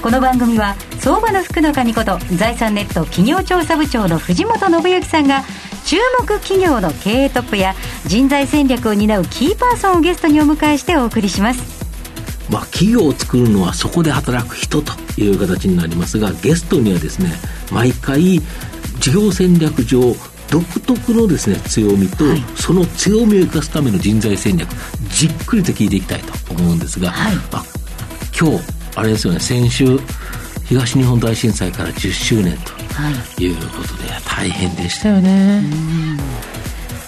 この番組は相場の福の神こと財産ネット企業調査部長の藤本信之さんが注目企業の経営トップや人材戦略を担うキーパーソンをゲストにお迎えしてお送りします。まあ、企業を作るのはそこで働く人という形になりますがゲストにはですね毎回事業戦略上独特のですね強みと、はい、その強みを生かすための人材戦略じっくりと聞いていきたいと思うんですが、はい、まあ、今日あれですよね。先週東日本大震災から10周年とい。うことで、はい、大変でしたよね。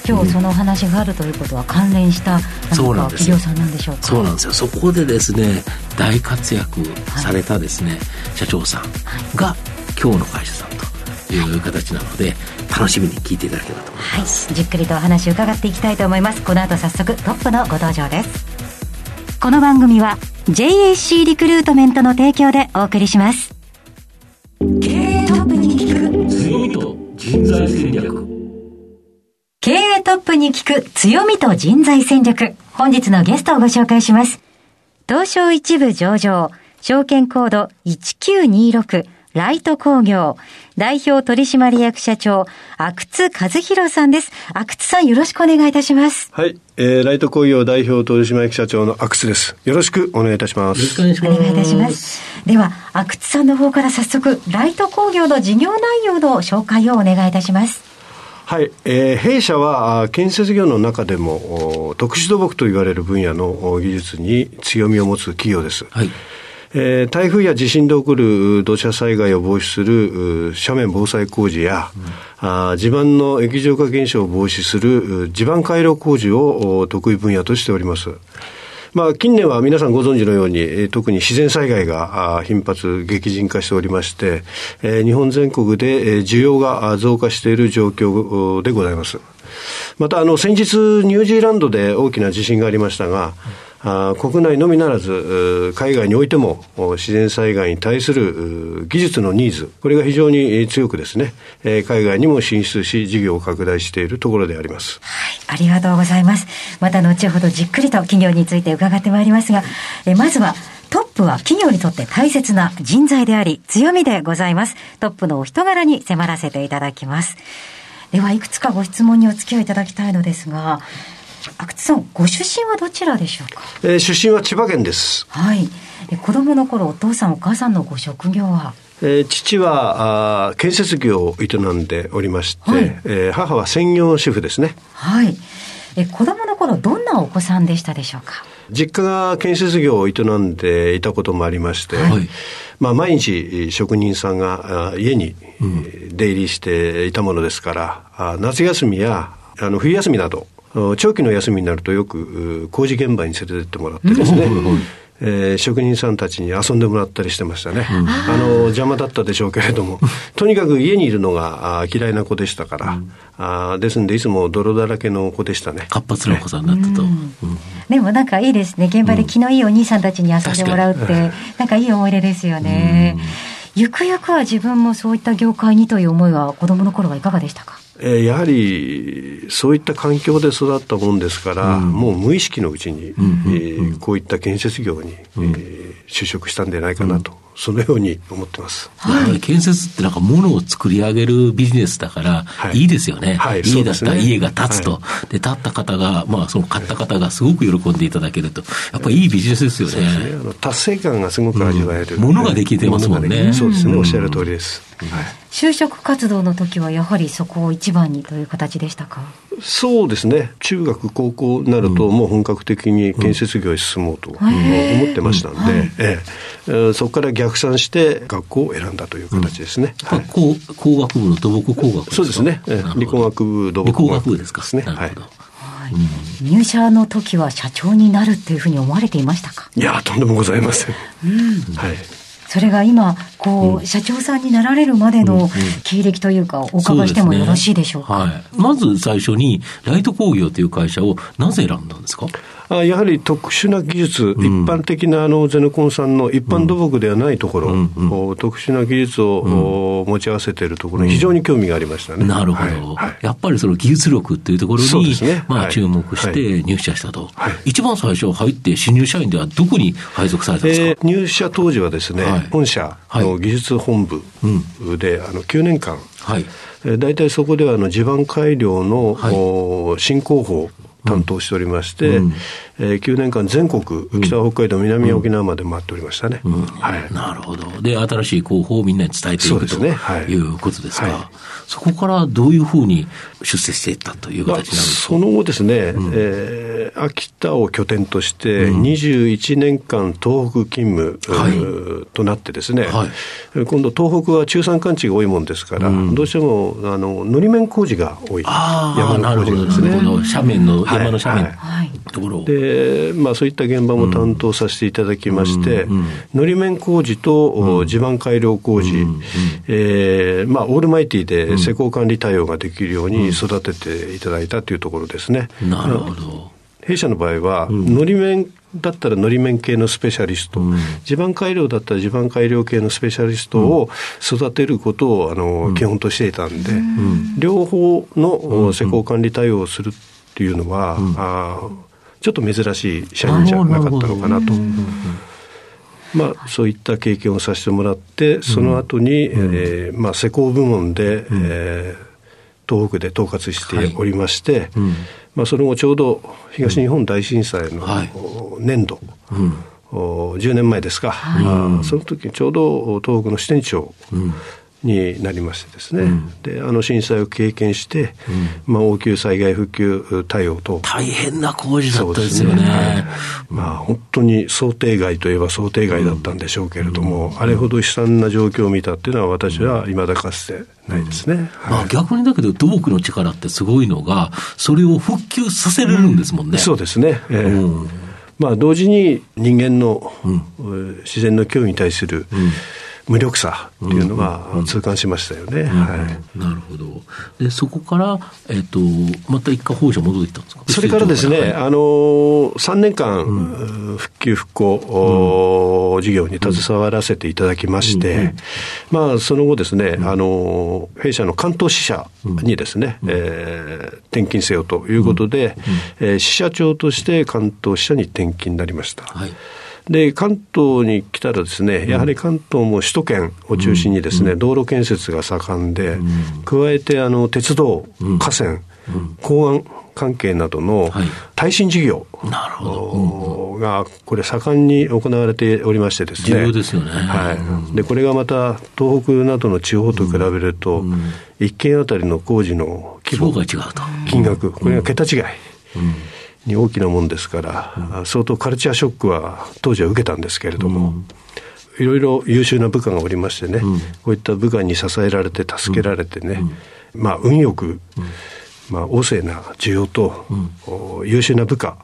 今日そのお話があるということは関連した何か企業さんなんでしょうか？そうなんですよ。そこでですね大活躍されたですね、はい、社長さんが今日の会社さんという形なので楽しみに聞いていただければと思います、はい、じっくりとお話を伺っていきたいと思います。この後早速トップのご登場ですこの番組は JAC リクルートメントの提供でお送りします経営トップに聞く強みと人材戦略経営トップに聞く強みと人材戦略。本日のゲストをご紹介します。東証一部上場、証券コード1926、ライト工業、代表取締役社長、阿久津和弘さんです。阿久津さんよろしくお願いいたします。はい、えー、ライト工業代表取締役社長の阿久津です。よろしくお願いいたします。よろしくお願いします。お願いいたします。では、阿久津さんの方から早速、ライト工業の事業内容の紹介をお願いいたします。はい、えー、弊社は建設業の中でも特殊土木と言われる分野の技術に強みを持つ企業です。はいえー、台風や地震で起こる土砂災害を防止する斜面防災工事や、うん、あ地盤の液状化現象を防止する地盤回廊工事を得意分野としております。まあ、近年は皆さんご存知のように、特に自然災害が頻発、激甚化しておりまして、日本全国で需要が増加している状況でございます。また、あの、先日、ニュージーランドで大きな地震がありましたが、あ国内のみならず、海外においても自然災害に対する技術のニーズ、これが非常に強くですね、海外にも進出し、事業を拡大しているところであります。はい、ありがとうございます。また後ほどじっくりと企業について伺ってまいりますが、えまずは、トップは企業にとって大切な人材であり、強みでございます。トップのお人柄に迫らせていただきます。では、いくつかご質問にお付き合いいただきたいのですが、阿久津さん、ご出身はどちらでしょうか？えー、出身は千葉県です。はい。え子供の頃、お父さん、お母さんのご職業は？えー、父はあ建設業を営んでおりまして、はい、えー、母は専業主婦ですね。はい。え子供の頃、どんなお子さんでしたでしょうか？実家が建設業を営んでいたこともありまして、はい、まあ、毎日職人さんが家に出入りしていたものですから、うん、夏休みやあの冬休みなど長期の休みになるとよく工事現場に連れてってもらってですね、えー、職人さんたちに遊んでもらったりしてましたね、うん、あの邪魔だったでしょうけれども とにかく家にいるのが嫌いな子でしたから、うん、あですんでいつも泥だらけの子でしたね。活発なお子さんだったと、うん、でもなんかいいですね。現場で気のいいお兄さんたちに遊んでもらうって、なんかいい思い出ですよね、ゆくゆくは自分もそういった業界にという思いは子供の頃はいかがでしたか？えやはりそういった環境で育ったもんですから、うん、もう無意識のうちに、うんえー、こういった建設業に、うん、えー、就職したんじゃないかなとそのように思ってます。はい、建設ってなんか物を作り上げるビジネスだから、い。いですよね。はい、家だったら家が建つと。はい、で、建った方が、まあ、その買った方がすごく喜んでいただけると、やっぱりいいビジネスですよね。ね。あの達成感がすごく味わえる、うん、物ができてますもんね。そうですね、おっしゃる通りです。はい就職活動の時はやはりそこを一番にという形でしたか？そうですね。中学高校になるともう本格的に建設業へ進もうと思ってましたんで、ええ。そこから逆算して学校を選んだという形ですね、はい、工工学部の土木工学そうですね、理工学部土木工学部ですか？ねはい。入社の時は社長になるっていうふうに思われていましたか？いやとんでもございません、うん、はいそれが今、こう、うん、社長さんになられるまでの経歴というか、お伺いしてもよろしいでしょうか？うね、はい。まず最初に、ライト工業という会社をなぜ選んだんですか？あやはり特殊な技術、うん、一般的なあのゼネコンさんの一般土木ではないところ、うん。うん、特殊な技術を、持ち合わせているところに非常に興味がありましたね。なるほど、はい、やっぱりその技術力っていうところに、ね、まあ、注目して入社したと、はい、一番最初入って新入社員ではどこに配属されたんですか、えー、入社当時はですね、本社の技術本部で、あの9年間、はい。大体そこではあの地盤改良の、はい、新工法担当しておりまして、うん、えー、9年間全国、北北海道、南沖縄まで回っておりましたね。うん。はい、なるほど。で、新しい広報をみんなに伝えていくと、ね。はい、いうことですか、はい、そこからどういうふうに出世していったという形になるんですか、まあ、その後ですね、うん、えー、秋田を拠点として、21年間東北勤務、はい、となってですね、はい、今度東北は中山間地が多いもんですから、どうしてもあののり面工事が多い。山の工事がですね。斜面の山の斜面、はい、ところで、まあ、そういった現場も担当させていただきまして、のり面工事と地盤改良工事、えーまあ、オールマイティで施工管理対応ができるように育てていただいたというところですね。なるほど。弊社の場合は、のり面だったらのり面系のスペシャリスト、うん、地盤改良だったら地盤改良系のスペシャリストを育てることをあの、うん、基本としていたんで、うん、両方の施工管理対応をするっていうのは、あちょっと珍しい社員じゃなかったのかなと。まあ、そういった経験をさせてもらって、その後に、うん、えー、まあ、施工部門で、うん、えー、東北で統括しておりまして、はい。うん、まあ、その後ちょうど東日本大震災の年度、はい、10年前ですか、はい、その時にちょうど東北の支店長、になりましてですね、うん、であの震災を経験して、うん、まあ、応急災害復旧対応と。大変な工事だったですよね、ね、まあ、本当に想定外といえば想定外だったんでしょうけれども、うん、あれほど悲惨な状況を見たっていうのは私はいまだかつてないですね、はい、まあ、逆にだけど土木の力ってすごいのがそれを復旧させれるんですもんね、そうですね、えーまあ、同時に人間の、自然の脅威に対する、無力さっていうのは痛感しましたよね。なるほど。で、そこから、えっ、ー、と、また一回本社戻ってきたんですか？それからですね、はい、あの、3年間、うん、復旧復興、うん、事業に携わらせていただきまして、うん、まあ、その後ですね、あの、弊社の関東支社にですね、うん、えー、転勤せよということで、うん、えー、支社長として関東支社に転勤になりました。はいで、関東に来たらですね、やはり関東も首都圏を中心にですね、道路建設が盛んで、加えて、あの、鉄道、河川、港湾関係などの耐震事業が、これ盛んに行われておりましてですね。重要ですよね。はい。で、これがまた、東北などの地方と比べると、一軒あたりの工事の規模、金額、これが桁違い。に大きなもんですから、うん、相当カルチャーショックは当時は受けたんですけれども、いろいろ優秀な部下がおりましてね、うん、こういった部下に支えられて、助けられてね、まあ、運よく、まあ、旺盛な需要と、優秀な部下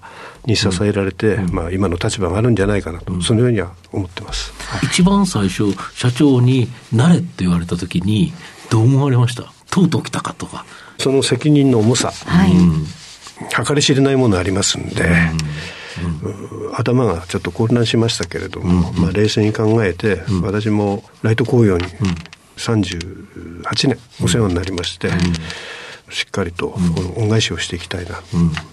に支えられて、まあ、今の立場があるんじゃないかなと、そのようには思ってます、一番最初、社長になれって言われたときに、どう思われました？とうとう来たかとか。その責任の重さ。はい、うん計り知れないものありますんで、うん、頭がちょっと混乱しましたけれども、まあ、冷静に考えて、私もライト工業に38年お世話になりまして、しっかりとこの恩返しをしていきたいな、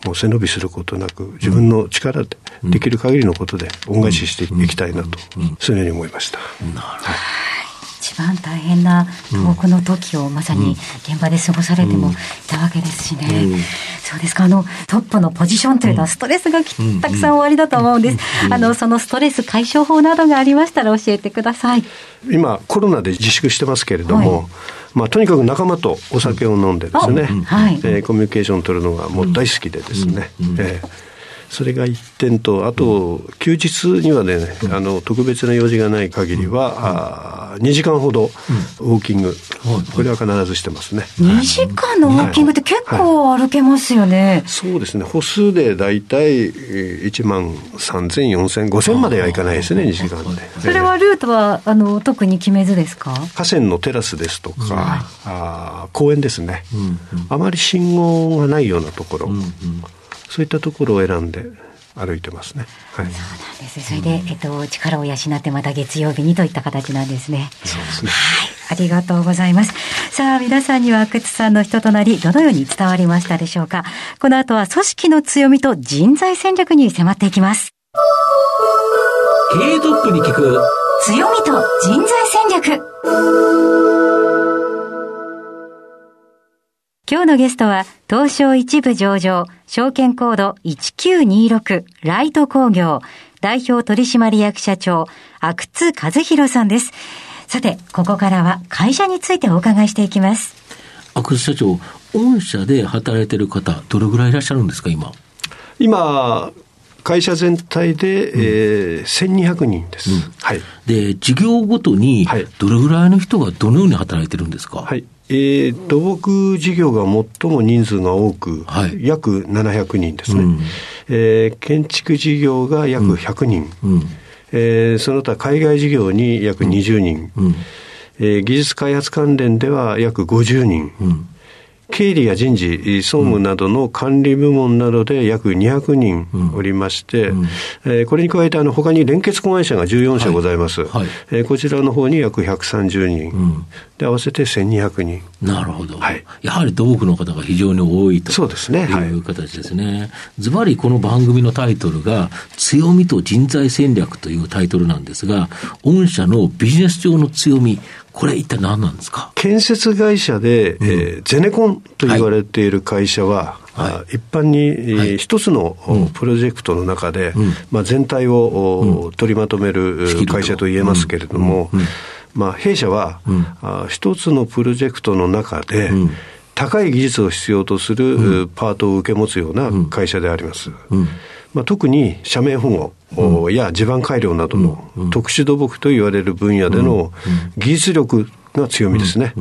もう背伸びすることなく自分の力でできる限りのことで恩返ししていきたいなと、そういうふうに思いました。なるほど一番大変な東北の時をまさに現場で過ごされてもいたわけですしね、うん。うん、そうですか。あのトップのポジションというのはストレスがたくさんおありだと思うんです、あのそのストレス解消法などがありましたら教えてください。今コロナで自粛してますけれども、はい。まあ、とにかく仲間とお酒を飲んでですね、はい、えー、コミュニケーションを取るのがもう大好きでですね、えーそれが一点と、あと、休日にはね、あの特別な用事がない限りは、あ2時間ほどウォーキング、これは必ずしてますね。2時間のウォーキングって結構歩けますよね。そうですね、歩数で大体1万3000、4000、5000まではいかないですね、2時間で。それはルートはあの特に決めずですか？河川のテラスですとか、あ公園ですね、あまり信号がないようなところ。そういったところを選んで歩いてますね。はい、そうなんです。それで、えっと、力を養ってまた月曜日にといった形なんですね。そうですね。はい。ありがとうございます。さあ、皆さんには阿久津さんの人となり、どのように伝わりましたでしょうか。この後は組織の強みと人材戦略に迫っていきます。経営トップに聞く強みと人材戦略。今日のゲストは、東証一部上場、証券コード1926、ライト工業、代表取締役社長、阿久津和弘さんです。さて、ここからは会社についてお伺いしていきます。阿久津社長、御社で働いている方、どれぐらいいらっしゃるんですか、今？今、会社全体で、うん、えー、1200人です、うん、はい。で、事業ごとに、どれぐらいの人がどのように働いてるんですか、はい。えー、土木事業が最も人数が多く、はい、約700人ですね、うん、えー、建築事業が約100人、うん、えー、その他海外事業に約20人、うん、えー、技術開発関連では約50人、うん経理や人事、総務などの管理部門などで約200人おりまして、うん。うん、えー、これに加えて、あの他に連結子会社が14社ございます、はい。はい、えー、こちらの方に約130人、うん、で合わせて1200人。なるほど、はい、やはり土木の方が非常に多いとそうですね、いう形ですね。ズバリこの番組のタイトルが、強みと人材戦略というタイトルなんですが、御社のビジネス上の強み、これ一体何なんですか？建設会社で、うん、えー、ゼネコンと言われている会社は、はい、一般に一つのプロジェクトの中で、うん、まあ、全体を、取りまとめる会社と言えますけれども、まあ、弊社は、一つのプロジェクトの中で、高い技術を必要とするパートを受け持つような会社であります。まあ、特に斜面保護や地盤改良などの特殊土木と言われる分野での技術力が強みですね。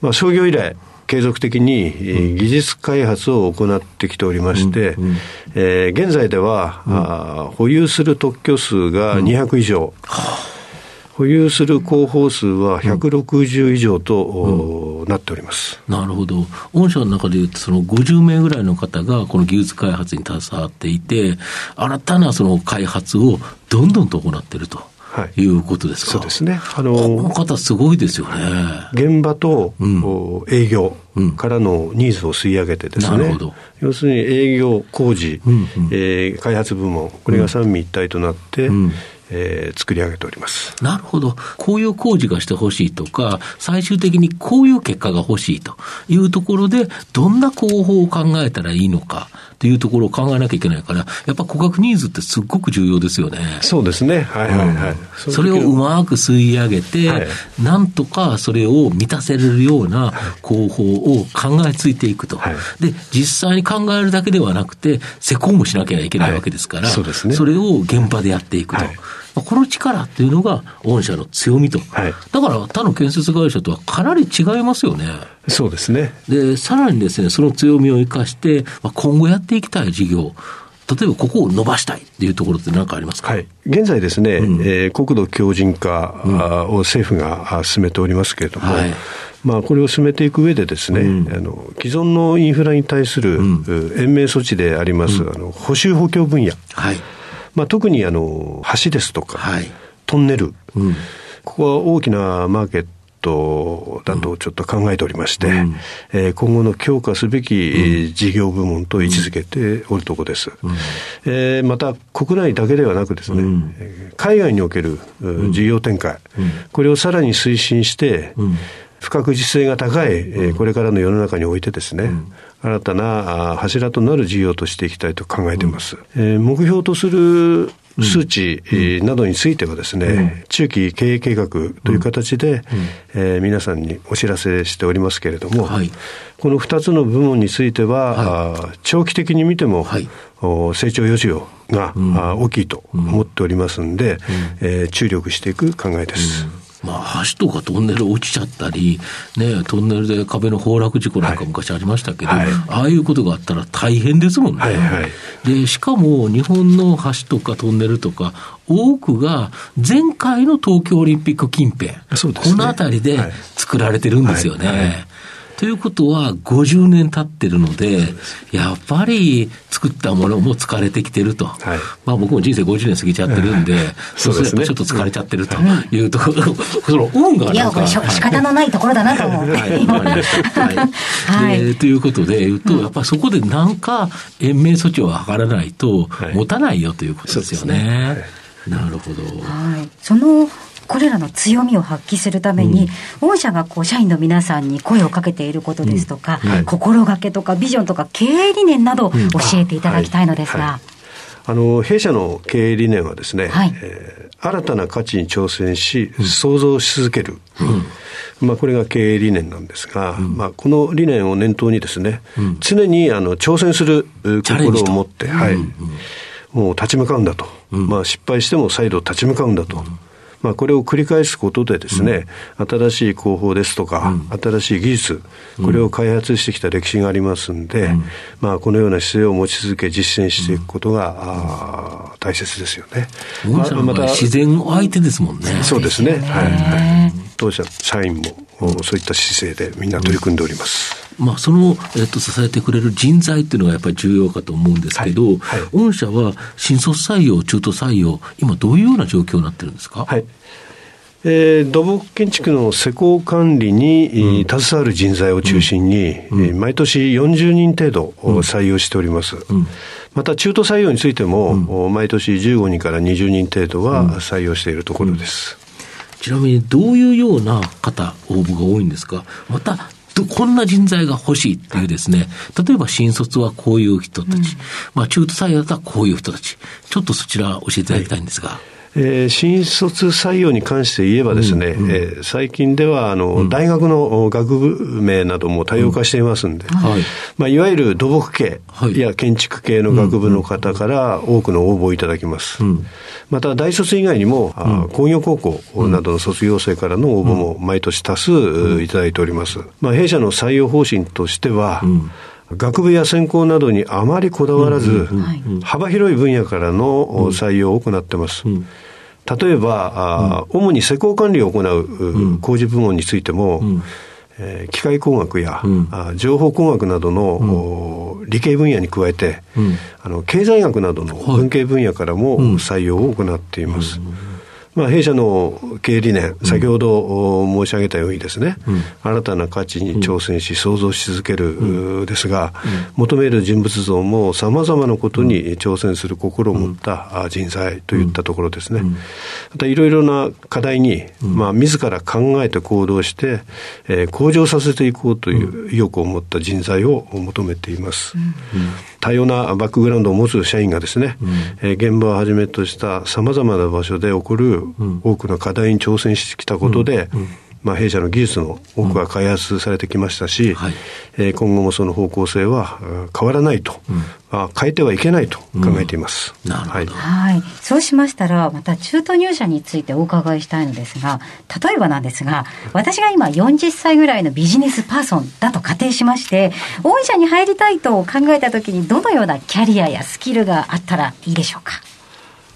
まあ、創業以来、継続的に技術開発を行ってきておりまして、えー、現在では、あ保有する特許数が200以上。保有する広報数は160以上と、なっておりますなるほど、御社の中でいうと、その50名ぐらいの方がこの技術開発に携わっていて、新たなその開発をどんどんと行っていると。はい、いうことですか、そうですね。あのこの方すごいですよね。現場と、うん、営業からのニーズを吸い上げてですね。なるほど。要するに営業、工事、うんうん、えー、開発部門、これが三位一体となって、うんえー、作り上げております。なるほど、こういう工事がしてほしいとか、最終的にこういう結果が欲しいというところで、どんな工法を考えたらいいのかというところを考えなきゃいけないから、やっぱ顧客ニーズってすっごく重要ですよね。そうですね、はいはいはい。うん、それをうまく吸い上げて、はい、なんとかそれを満たせれるような工法を考えついていくと、はい、で実際に考えるだけではなくて、施工もしなきゃいけないわけですから、はい、そうですね、それを現場でやっていくと。この力っていうのが御社の強みと、はい、だから他の建設会社とはかなり違いますよね。そうですね。でさらにですね、その強みを生かして、今後やっていきたい事業、例えばここを伸ばしたいっていうところって何かありますか、はい、現在ですね、うん、えー、国土強靭化を政府が進めておりますけれども、はい。まあ、これを進めていく上でですね、うん、あの既存のインフラに対する、延命措置であります、うん、あの補修補強分野、はいまあ、特にあの橋ですとか、はい、トンネル、うん、ここは大きなマーケットだとちょっと考えておりまして、うん、えー、今後の強化すべき事業部門と位置づけておるところです。うん、えー、また、国内だけではなくですね、うん、海外における事業展開、これをさらに推進して、不確実性が高い、えこれからの世の中においてですね、新たな柱となる事業としていきたいと考えています。えー、目標とする数値などについてはですね、うん、中期経営計画という形で、うん、えー、皆さんにお知らせしておりますけれども、はい、この2つの部門については、はい、長期的に見ても、はい、成長余地が、うん、大きいと思っておりますんで、うん、えー、注力していく考えです。まあ、橋とかトンネル落ちちゃったり、ね、トンネルで壁の崩落事故なんか昔ありましたけど、はい、ああいうことがあったら大変ですもんね。はいはい、で、しかも日本の橋とかトンネルとか、多くが前回の東京オリンピック近辺、ね、この辺りで作られてるんですよね。ということは、50年経ってるので、やっぱり作ったものも疲れてきてると。はい、まあ僕も人生50年過ぎちゃってるんで、そうするとちょっと疲れちゃってるとい。うところ、その運がいや、これ仕方のないところだなと思う。はい、はい、ということで言うと、やっぱりそこで何か延命措置を図らないと、持たないよということですよね。なるほど。はい。そのこれらの強みを発揮するために、うん、御社がこう社員の皆さんに声をかけていることですとか、うん。はい、心がけとかビジョンとか経営理念など教えていただきたいのですが。あの弊社の経営理念はですね、はい、えー、新たな価値に挑戦し、創造し続ける、うん、まあ、これが経営理念なんですが、うん、まあ、この理念を念頭にですね、うん、常にあの挑戦する心を持って、はい、もう立ち向かうんだと、まあ、失敗しても再度立ち向かうんだと。まあ、これを繰り返すことでですね、うん、新しい工法ですとか、うん、新しい技術、これを開発してきた歴史がありますんで、うん、まあ、このような姿勢を持ち続け、実践していくことが、あ大切ですよね。ままた自然相手ですもんね。そうですね。はい、はい。当社社員も、そういった姿勢でみんな取り組んでおります。まあ、その、えっと、支えてくれる人材っていうのがやっぱり重要かと思うんですけど、はい。はい、御社は新卒採用、中途採用、今どういうような状況になってるんですか？はい。えー、土木建築の施工管理に、うん、携わる人材を中心に、うん、毎年40人程度採用しております。うん、また中途採用についても、毎年15人から20人程度は採用しているところです。ちなみにどういうような方、応募が多いんですか？また、こんな人材が欲しいっていうですね、例えば新卒はこういう人たち、うん、まあ中途採用だったらこういう人たち、ちょっとそちら教えていただきたいんですが。はいえー、新卒採用に関して言えばですね、うんうん、えー、最近ではあの、うん、大学の学部名なども多様化していますんで、うんはい。まあ、いわゆる土木系や建築系の学部の方から多くの応募をいただきます。うん、また大卒以外にも、うん、工業高校などの卒業生からの応募も毎年多数いただいております。まあ、弊社の採用方針としては、学部や専攻などにあまりこだわらず、幅広い分野からの採用を行っています。例えば、うん、主に施工管理を行う工事部門についても、うん、えー、機械工学や、うん、情報工学などの、理系分野に加えて、あの経済学などの文系分野からも採用を行っています。まあ、弊社の経営理念、先ほど申し上げたようにですね、うん、新たな価値に挑戦し、創造し続けるですが、求める人物像もさまざまなことに挑戦する心を持った人材といったところですね。またいろいろな課題に、まあ、自ら考えて行動して、えー、向上させていこうという意欲を持った人材を求めています。多様なバックグラウンドを持つ社員がですね、うん、えー、現場をはじめとしたさまざまな場所で起こる多くの課題に挑戦してきたことで、うん。うんまあ、弊社の技術の多くが開発されてきましたし、うん。はい、えー、今後もその方向性は変わらないと、うん、あ変えてはいけないと考えています、うん、はい、はい。そうしましたら、また中途入社についてお伺いしたいのですが、例えばなんですが、私が今40歳ぐらいのビジネスパーソンだと仮定しまして、御社に入りたいと考えたときに、どのようなキャリアやスキルがあったらいいでしょうか？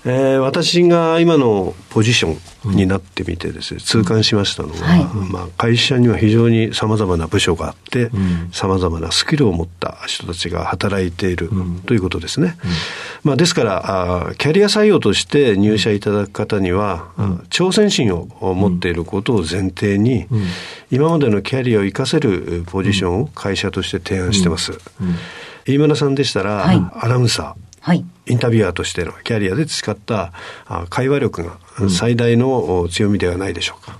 えー、私が今のポジションになってみてですね、痛感しましたのは、はい、まあ、会社には非常にさまざまな部署があってさまざまなスキルを持った人たちが働いているということですね、うん、まあ、ですからあキャリア採用として入社いただく方には、うん、挑戦心を持っていることを前提に、うん、今までのキャリアを生かせるポジションを会社として提案してます、飯村さんでしたら、はい、アナウンサーはい、インタビュアーとしてのキャリアで培った会話力が最大の強みではないでしょうか。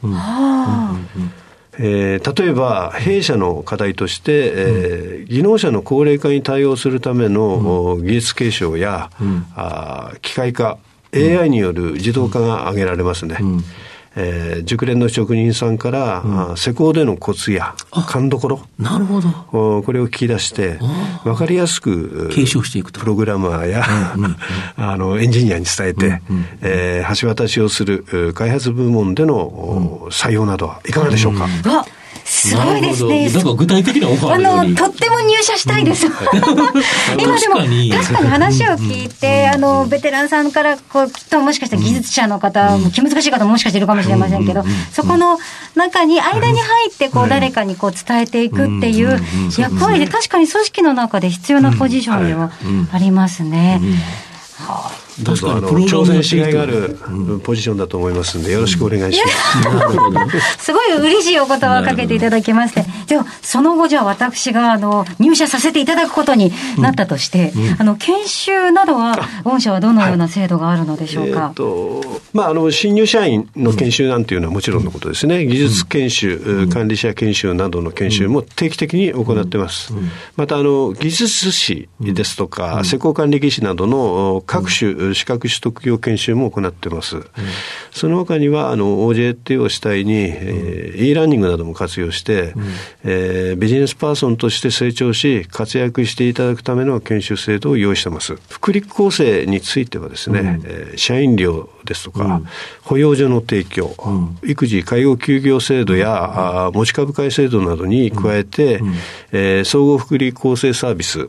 えー、例えば、弊社の課題として、えー、技能者の高齢化に対応するための、技術継承や、あ機械化、AI による自動化が挙げられますね。うんえー、熟練の職人さんから、うん、施工でのコツや勘どころ。なるほど。これを聞き出して分かりやすく継承していくと。プログラマーや、うんうん、あのエンジニアに伝えて、うんうん、えー、橋渡しをする開発部門での、採用などはいかがでしょうか、すごいですね。なんか具体的なオファーあの、とっても入社したいです。うん、今でも、確かに話を聞いて、あの、ベテランさんから、こう、きっともしかしたら技術者の方、うん、気難しい方ももしかしているかもしれませんけど、そこの中に、間に入って、こう、誰かにこう、伝えていくっていう役割で、確かに組織の中で必要なポジションではありますね。はあ確かに挑戦しがいがあるポジションだと思いますんで、よろしくお願いします。すごい嬉しいお言葉をかけていただきまして、では、その後じゃあ私があの入社させていただくことになったとして、うん。うん、あの研修などは、御社はどのような制度があるのでしょうか？はい、えー、とまあ、あの新入社員の研修なんていうのはもちろんのことですね、技術研修、管理者研修などの研修も定期的に行ってます。またあの技術士ですとか、施工管理技師などの各種資格取得業研修も行ってます。うん、その他には、あの、OJT を主体に、えー、e ラーニングなども活用して、うん、えー、ビジネスパーソンとして成長し、活躍していただくための研修制度を用意してます。福利厚生についてはですね、うん、えー、社員寮ですとか、うん、保養所の提供、うん、育児介護休業制度や、うん、持ち株会制度などに加えて、うん、えー、総合福利厚生サービス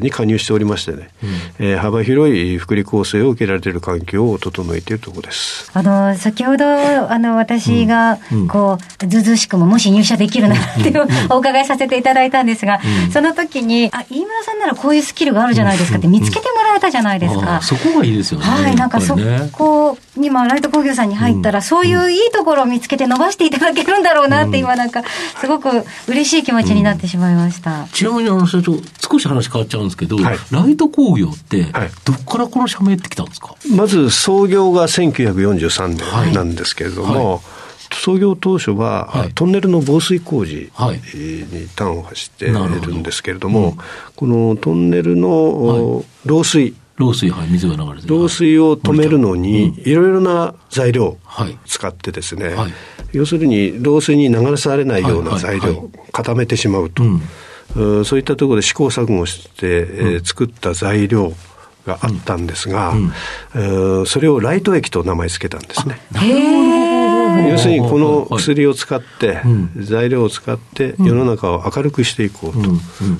に加入しておりましてね、うん、えー、幅広い福利厚生を受けられている環境を整えているところです。あの、先ほど、あの、私が、こう、ずずしくももし入社できるなっていう お伺いさせていただいたんですが、その時に、あ、飯村さんならこういうスキルがあるじゃないですかって見つけてもらえたじゃないですか。そこがいいですよね。はい、なんかそこ今、ライト工業さんに入ったら、そういういいところを見つけて伸ばしていただけるんだろうなって、今なんか、すごく嬉しい気持ちになってしまいました。ちなみに、あの、社長、少し話変わっちゃうんですけど、はい、ライト工業って、どこからこの社名ってきたんですか？まず、創業が1943年なんですけれども、はい。創業当初は、はい、トンネルの防水工事に端を走っているんですけれども、どうん、このトンネルの漏水、漏水、はい、水が流れて漏水を止めるのに、いろいろな材料を使ってですね、はい、要するに漏水に流されないような材料、固めてしまうと、うん、そういったところで試行錯誤して、えー、作った材料があったんですが、うん、それをライト液と名前付けたんですね。要するにこの薬を使って、材料を使って世の中を明るくしていこうと、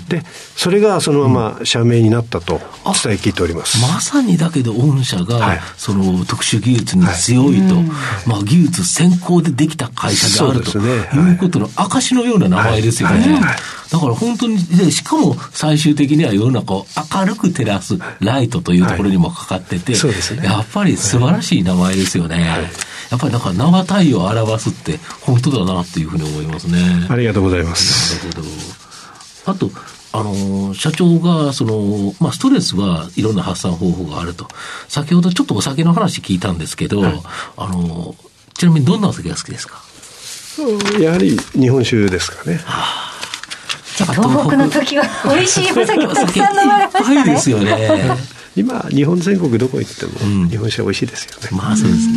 でそれがそのまま社名になったと伝え聞いております、まさにだけど御社が、その特殊技術に強いと、まあ、技術先行でできた会社であるということの証のような名前ですよね。だから本当に、しかも最終的には世の中を明るく照らすライトというところにもかかってて、やっぱり素晴らしい名前ですよね。やっぱりなんか生太陽を表すって本当だなっていうふうに思いますね。ありがとうございます。なるほど。あと、あの、社長が、その、まあ、ストレスはいろんな発散方法があると。先ほどちょっとお酒の話聞いたんですけど、はい、あの、ちなみにどんなお酒が好きですか？やはり日本酒ですかね。はあ東北の時は美味しいお酒たくさん飲まれましたね。ですよね。今日本全国どこ行っても日本酒は美味しいですよね、うん、まあそうです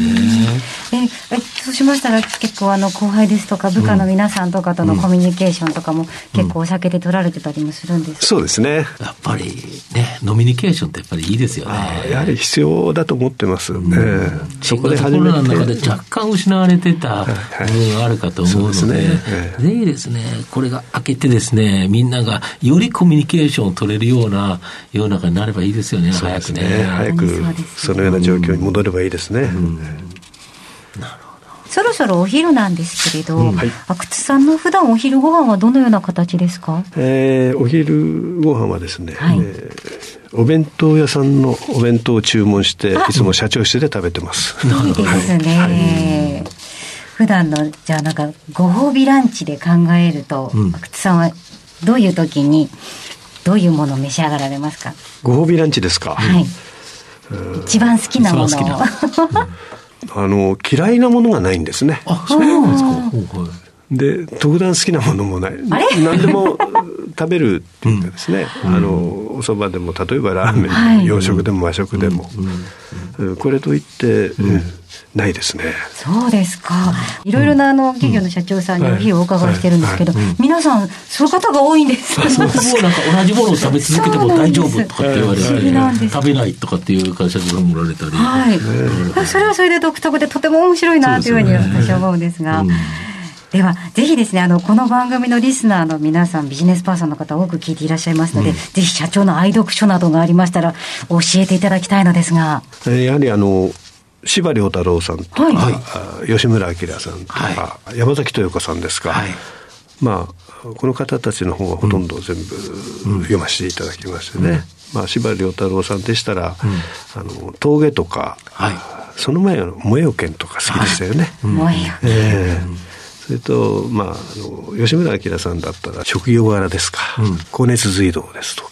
ね、えそうしましたら結構あの後輩ですとか部下の皆さんとかとのコミュニケーションとかも結構お酒で取られてたりもするんですか、そうですね。やっぱりねノミニケーションってやっぱりいいですよね。やはり必要だと思ってます、うん、えー、そこで初めて。コロナの中で若干失われてた部分があるかと思うので、はいはい、ぜひですねこれが開けてですねみんながよりコミュニケーションを取れるような世の中になればいいですよね早くね。早くそのような状況に戻ればいいですね。そろそろお昼なんですけれど、うん。はい、阿久津さんの普段お昼ご飯はどのような形ですか、えー、お昼ご飯はですね、はい、えー、お弁当屋さんのお弁当を注文して、いつも社長室で食べてます。いいですね。はい、普段の、じゃあなんか、ご褒美ランチで考えると、うん、阿久津さんはどういう時に、どういうものを召し上がられますか？ご褒美ランチですか？はい。一番好きなものあの嫌いなものがないんですね。あそうなんですか。で特段好きなものもない。何でも食べるっていうかですね、うん、あのお蕎麦でも例えばラーメン、はい、洋食でも和食でも、うん、これといって、うん。ないですね。そうですか。いろいろなあの企業の社長さんにお日をお伺いしてるんですけど、皆さんそういう方が多いんです。そうもうなんか同じものを食べ続けても大丈夫とかって言われて、食べないとかっていう会社さんもおられたり。はい。それはそれで独特でとても面白いなというふうに私は思うんですが。では、ぜひですね、あの、この番組のリスナーの皆さん、ビジネスパーソンの方多く聞いていらっしゃいますので、うん、ぜひ社長の愛読書などがありましたら、教えていただきたいのですが。やはりあの、司馬太郎さんとか、はい、吉村明さんとか、はい、山崎豊子さんですか、はい、まあ、この方たちの本はほとんど全部読ませていただきましてね、うん、まあ、司馬太郎さんでしたら、うん、あの峠とか、その前の萌えよ剣とか好きでしたよね。萌えよ剣、それと、まあ、あの吉村明さんだったら職業柄ですか、うん、高熱隧道ですとか、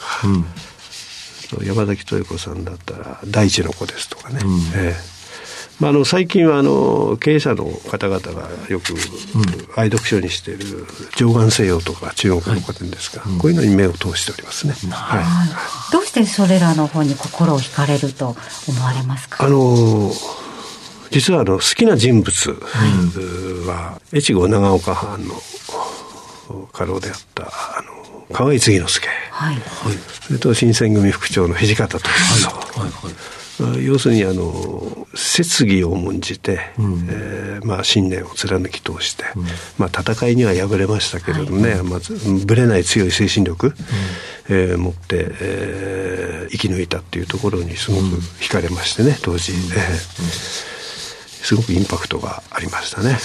うん、山崎豊子さんだったら大地の子ですとかね、うん、えーまあ、あの最近はあの経営者の方々がよく愛読書にしている上岸西洋とか中国の古典ですが、はい、こういうのに目を通しておりますね、はい、どうしてそれらの本に心を惹かれると思われますか？あの実はあの好きな人物は、越後長岡藩の家老であったあの河合次之助、はい、それと新選組副長の土方歳三、はいはいはい。要するにあの節義を重んじて、うん、えー、まあ、信念を貫き通して、うん、まあ、戦いには敗れましたけれどもね、はい、まずぶれない強い精神力、うん、えー、持って、えー、生き抜いたっていうところにすごく惹かれましてね当時、えーすごくインパクトがありましたね、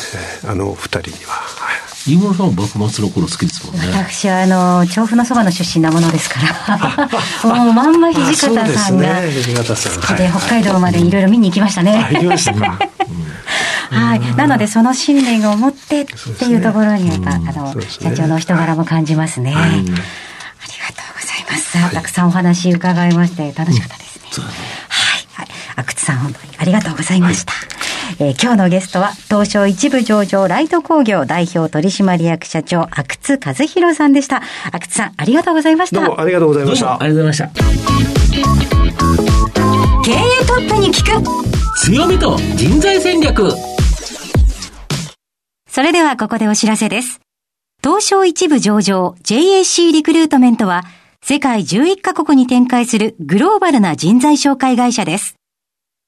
えー、あの二人には。はい飯村さんは幕末の頃好きですもんね。私は、あの、調布のそばの出身なものですから、もうまんま土方さんが、土方さん。で、北海道までいろいろ見に行きましたね。行きましたか。はい。なので、その信念を持ってっていうところに、やっぱ、あの、社長の人柄も感じますね。ありがとうございます。たくさんお話伺いまして、楽しかったですね。はい。阿久津さん、本当にありがとうございました。えー、今日のゲストは、東証一部上場ライト工業代表取締役社長、阿久津和弘さんでした。阿久津さん、ありがとうございました。どうもありがとうございました。ありがとうございました。経営トップに聞く強みと人材戦略それではここでお知らせです。東証一部上場 JAC リクルートメントは世界11カ国に展開するグローバルな人材紹介会社です。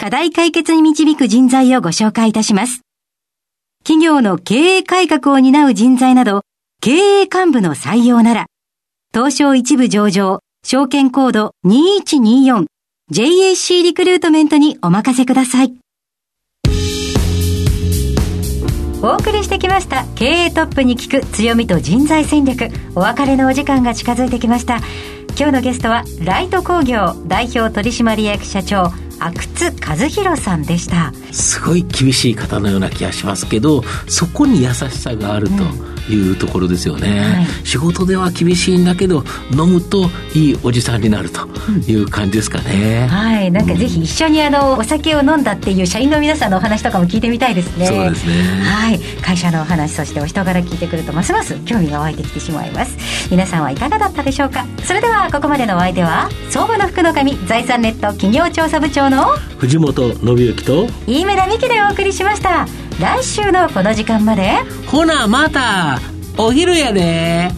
課題解決に導く人材をご紹介いたします。企業の経営改革を担う人材など、経営幹部の採用なら、東証一部上場、証券コード 2124JAC リクルートメントにお任せください。お送りしてきました経営トップに聞く強みと人材戦略お別れのお時間が近づいてきました今日のゲストはライト工業代表取締役社長阿久津和弘さんでした。すごい厳しい方のような気がしますけどそこに優しさがあると。いうところですよね、はい、仕事では厳しいんだけど飲むといいおじさんになるという感じですかね、うん、はい。なんかぜひ一緒にあのお酒を飲んだっていう社員の皆さんのお話とかも聞いてみたいですね。そうですね。はい。会社のお話そしてお人柄聞いてくるとます。ます。興味が湧いてきてしまいます。皆さんはいかがだったでしょうか。それではここまでのお相手は相場の福の神財産ネット企業調査部長の藤本信之と飯村美希でお送りしました来週のこの時間まで。ほなまたお昼やで。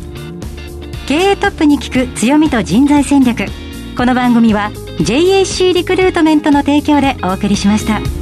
経営トップに聞く強みと人材戦略。この番組は JAC リクルートメントの提供でお送りしました。